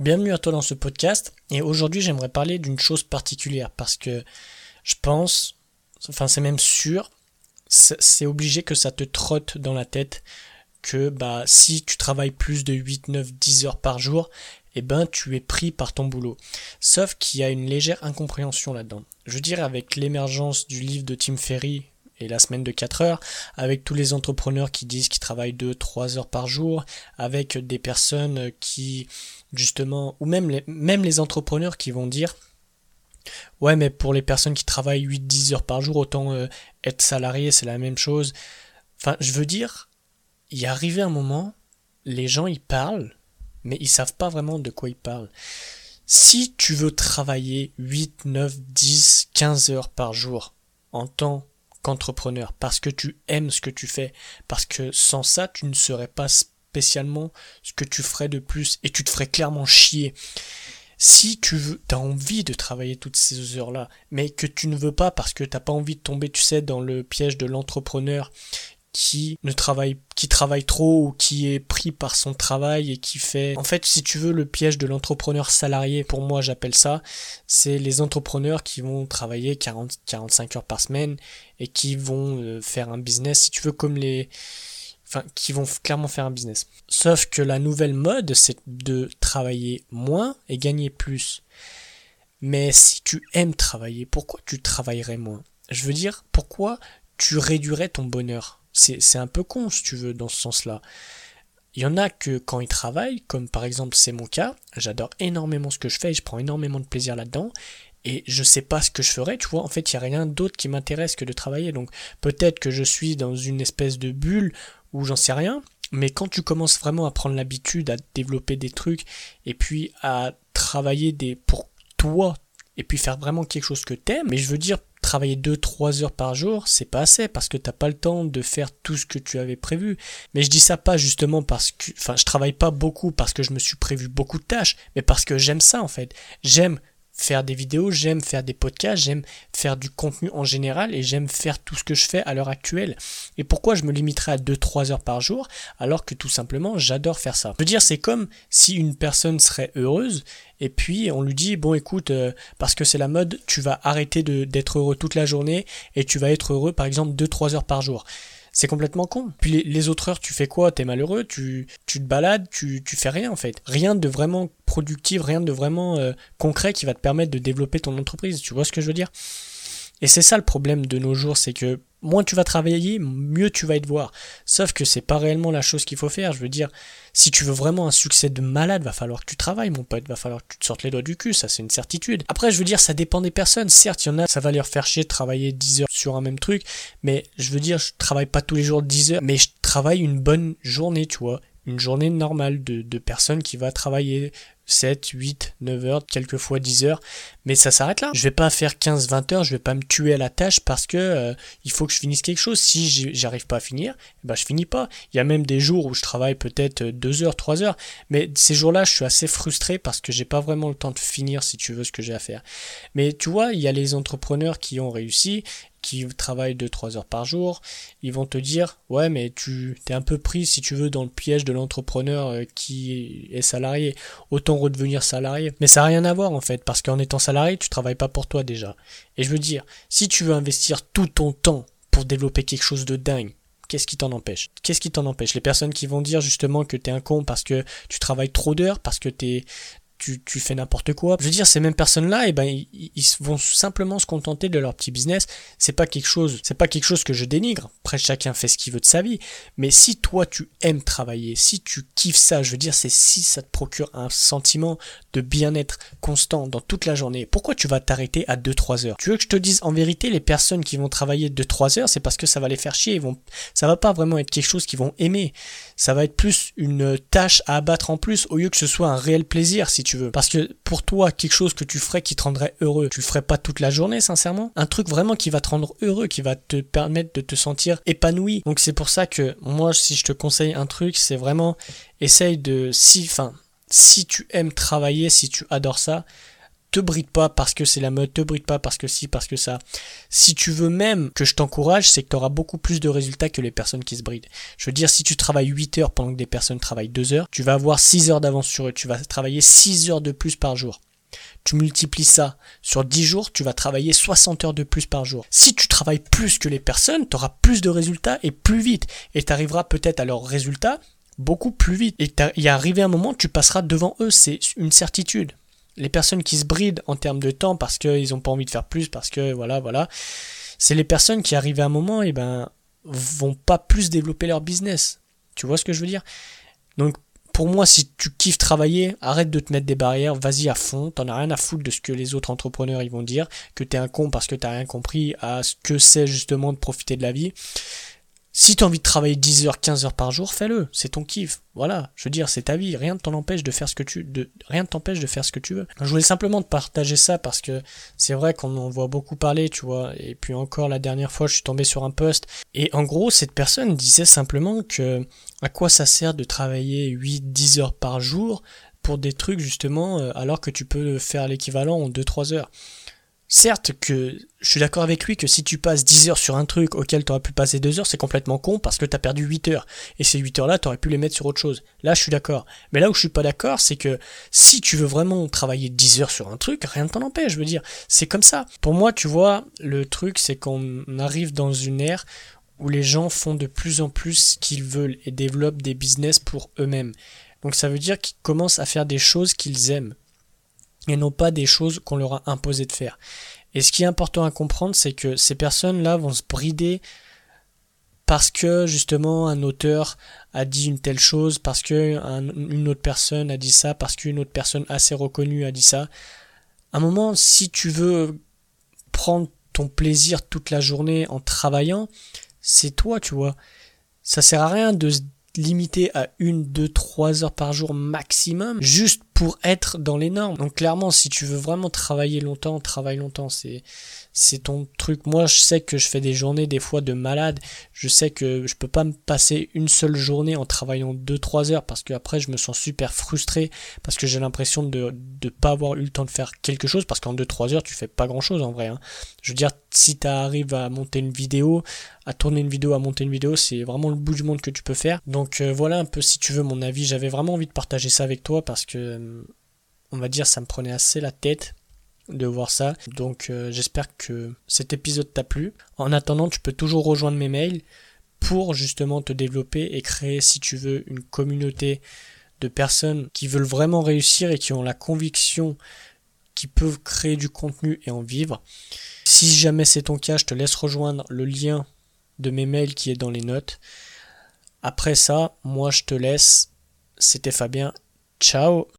bienvenue à toi dans ce podcast. Et aujourd'hui, j'aimerais parler d'une chose particulière parce que je pense, enfin, c'est même sûr, c'est obligé que ça te trotte dans la tête que bah, si tu travailles plus de 8, 9, 10 heures par jour, eh ben, tu es pris par ton boulot. Sauf qu'il y a une légère incompréhension là-dedans. Je veux dire, avec l'émergence du livre de Tim Ferry, et la semaine de 4 heures, avec tous les entrepreneurs qui disent qu'ils travaillent 2-3 heures par jour, avec des personnes qui, justement, ou même les, même les entrepreneurs qui vont dire, ouais, mais pour les personnes qui travaillent 8-10 heures par jour, autant euh, être salarié, c'est la même chose. Enfin, je veux dire, il arrivé un moment, les gens ils parlent, mais ils savent pas vraiment de quoi ils parlent. Si tu veux travailler 8, 9, 10, 15 heures par jour en temps entrepreneur, parce que tu aimes ce que tu fais, parce que sans ça, tu ne serais pas spécialement ce que tu ferais de plus et tu te ferais clairement chier. Si tu veux, as envie de travailler toutes ces heures-là, mais que tu ne veux pas parce que t'as pas envie de tomber, tu sais, dans le piège de l'entrepreneur qui ne travaille qui travaille trop ou qui est pris par son travail et qui fait en fait si tu veux le piège de l'entrepreneur salarié. Pour moi j'appelle ça c'est les entrepreneurs qui vont travailler 40 45 heures par semaine et qui vont euh, faire un business si tu veux comme les enfin qui vont clairement faire un business. Sauf que la nouvelle mode c'est de travailler moins et gagner plus. Mais si tu aimes travailler pourquoi tu travaillerais moins? Je veux dire pourquoi tu réduirais ton bonheur? C'est un peu con, si tu veux, dans ce sens-là. Il y en a que quand ils travaillent, comme par exemple c'est mon cas, j'adore énormément ce que je fais, je prends énormément de plaisir là-dedans, et je sais pas ce que je ferais, tu vois, en fait il n'y a rien d'autre qui m'intéresse que de travailler, donc peut-être que je suis dans une espèce de bulle où j'en sais rien, mais quand tu commences vraiment à prendre l'habitude à développer des trucs, et puis à travailler des pour toi, et puis faire vraiment quelque chose que t'aimes, mais je veux dire travailler 2-3 heures par jour, c'est pas assez parce que t'as pas le temps de faire tout ce que tu avais prévu. Mais je dis ça pas justement parce que, enfin, je travaille pas beaucoup parce que je me suis prévu beaucoup de tâches, mais parce que j'aime ça en fait. J'aime faire des vidéos, j'aime faire des podcasts, j'aime faire du contenu en général et j'aime faire tout ce que je fais à l'heure actuelle. Et pourquoi je me limiterais à 2-3 heures par jour alors que tout simplement j'adore faire ça? Je veux dire, c'est comme si une personne serait heureuse et puis on lui dit bon écoute euh, parce que c'est la mode, tu vas arrêter d'être heureux toute la journée et tu vas être heureux par exemple 2-3 heures par jour. C'est complètement con. Puis les, autres heures, tu fais quoi? T'es malheureux, tu, tu te balades, tu, tu fais rien en fait. Rien de vraiment productif, rien de vraiment euh, concret qui va te permettre de développer ton entreprise. Tu vois ce que je veux dire? Et c'est ça le problème de nos jours, c'est que moins tu vas travailler, mieux tu vas être voir. Sauf que c'est pas réellement la chose qu'il faut faire. Je veux dire, si tu veux vraiment un succès de malade, va falloir que tu travailles, mon pote, va falloir que tu te sortes les doigts du cul, ça c'est une certitude. Après, je veux dire, ça dépend des personnes. Certes, il y en a, ça va leur faire chier de travailler 10 heures sur un même truc, mais je veux dire, je travaille pas tous les jours 10 heures, mais je travaille une bonne journée, tu vois une journée normale de, de personnes qui va travailler 7, 8, 9 heures, quelquefois 10 heures, mais ça s'arrête là. Je vais pas faire 15, 20 heures, je vais pas me tuer à la tâche parce que euh, il faut que je finisse quelque chose. Si j'arrive pas à finir, eh ben je finis pas. Il y a même des jours où je travaille peut-être 2 heures, 3 heures, mais ces jours-là, je suis assez frustré parce que j'ai pas vraiment le temps de finir si tu veux ce que j'ai à faire. Mais tu vois, il y a les entrepreneurs qui ont réussi qui travaillent 2-3 heures par jour, ils vont te dire ouais mais tu t'es un peu pris si tu veux dans le piège de l'entrepreneur euh, qui est salarié, autant redevenir salarié. Mais ça n'a rien à voir en fait, parce qu'en étant salarié, tu travailles pas pour toi déjà. Et je veux dire, si tu veux investir tout ton temps pour développer quelque chose de dingue, qu'est-ce qui t'en empêche? Qu'est-ce qui t'en empêche? Les personnes qui vont dire justement que t'es un con parce que tu travailles trop d'heures, parce que t'es tu, fais n'importe quoi. Je veux dire, ces mêmes personnes-là, eh ben, ils, vont simplement se contenter de leur petit business. C'est pas quelque chose, c'est pas quelque chose que je dénigre. Après, chacun fait ce qu'il veut de sa vie. Mais si toi, tu aimes travailler, si tu kiffes ça, je veux dire, c'est si ça te procure un sentiment de bien-être constant dans toute la journée, pourquoi tu vas t'arrêter à 2-3 heures? Tu veux que je te dise, en vérité, les personnes qui vont travailler 2-3 heures, c'est parce que ça va les faire chier. Ils vont, ça va pas vraiment être quelque chose qu'ils vont aimer. Ça va être plus une tâche à abattre en plus au lieu que ce soit un réel plaisir, si veux. Parce que pour toi, quelque chose que tu ferais qui te rendrait heureux, tu le ferais pas toute la journée, sincèrement. Un truc vraiment qui va te rendre heureux, qui va te permettre de te sentir épanoui. Donc c'est pour ça que moi, si je te conseille un truc, c'est vraiment essaye de si, enfin, si tu aimes travailler, si tu adores ça, te bride pas parce que c'est la mode, te bride pas parce que si, parce que ça. Si tu veux même que je t'encourage, c'est que tu auras beaucoup plus de résultats que les personnes qui se brident. Je veux dire, si tu travailles 8 heures pendant que des personnes travaillent 2 heures, tu vas avoir 6 heures d'avance sur eux, tu vas travailler 6 heures de plus par jour. Tu multiplies ça sur 10 jours, tu vas travailler 60 heures de plus par jour. Si tu travailles plus que les personnes, tu auras plus de résultats et plus vite. Et tu arriveras peut-être à leurs résultats beaucoup plus vite. Et il y a arrivé un moment, tu passeras devant eux, c'est une certitude. Les personnes qui se brident en termes de temps parce qu'ils n'ont pas envie de faire plus, parce que voilà, voilà, c'est les personnes qui arrivent à un moment, et eh ben, vont pas plus développer leur business. Tu vois ce que je veux dire? Donc pour moi, si tu kiffes travailler, arrête de te mettre des barrières, vas-y à fond, t'en as rien à foutre de ce que les autres entrepreneurs ils vont dire, que t'es un con parce que t'as rien compris à ce que c'est justement de profiter de la vie. Si tu as envie de travailler 10 heures, 15 heures par jour, fais-le. C'est ton kiff. Voilà. Je veux dire, c'est ta vie. Rien ne t'empêche de faire ce que tu, de, rien ne t'empêche de faire ce que tu veux. Je voulais simplement te partager ça parce que c'est vrai qu'on en voit beaucoup parler, tu vois. Et puis encore la dernière fois, je suis tombé sur un post. Et en gros, cette personne disait simplement que à quoi ça sert de travailler 8, 10 heures par jour pour des trucs justement, euh, alors que tu peux faire l'équivalent en 2-3 heures? Certes que je suis d'accord avec lui que si tu passes 10 heures sur un truc auquel tu aurais pu passer 2 heures, c'est complètement con parce que tu as perdu 8 heures. Et ces 8 heures-là, tu aurais pu les mettre sur autre chose. Là, je suis d'accord. Mais là où je suis pas d'accord, c'est que si tu veux vraiment travailler 10 heures sur un truc, rien ne t'en empêche. Je veux dire, c'est comme ça. Pour moi, tu vois, le truc, c'est qu'on arrive dans une ère où les gens font de plus en plus ce qu'ils veulent et développent des business pour eux-mêmes. Donc ça veut dire qu'ils commencent à faire des choses qu'ils aiment et non pas des choses qu'on leur a imposé de faire. Et ce qui est important à comprendre, c'est que ces personnes-là vont se brider parce que justement un auteur a dit une telle chose, parce que une autre personne a dit ça, parce qu'une autre personne assez reconnue a dit ça. À un moment, si tu veux prendre ton plaisir toute la journée en travaillant, c'est toi, tu vois. Ça sert à rien de se limiter à une, deux, trois heures par jour maximum, juste pour être dans les normes. Donc clairement, si tu veux vraiment travailler longtemps, travaille longtemps. C'est c'est ton truc. Moi, je sais que je fais des journées des fois de malade. Je sais que je peux pas me passer une seule journée en travaillant 2-3 heures parce que après je me sens super frustré parce que j'ai l'impression de ne pas avoir eu le temps de faire quelque chose parce qu'en 2-3 heures tu fais pas grand chose en vrai. Hein. Je veux dire, si tu arrives à monter une vidéo, à tourner une vidéo, à monter une vidéo, c'est vraiment le bout du monde que tu peux faire. Donc euh, voilà un peu si tu veux mon avis. J'avais vraiment envie de partager ça avec toi parce que on va dire ça me prenait assez la tête de voir ça. Donc euh, j'espère que cet épisode t'a plu. En attendant, tu peux toujours rejoindre mes mails pour justement te développer et créer, si tu veux, une communauté de personnes qui veulent vraiment réussir et qui ont la conviction qu'ils peuvent créer du contenu et en vivre. Si jamais c'est ton cas, je te laisse rejoindre le lien de mes mails qui est dans les notes. Après ça, moi je te laisse. C'était Fabien. Ciao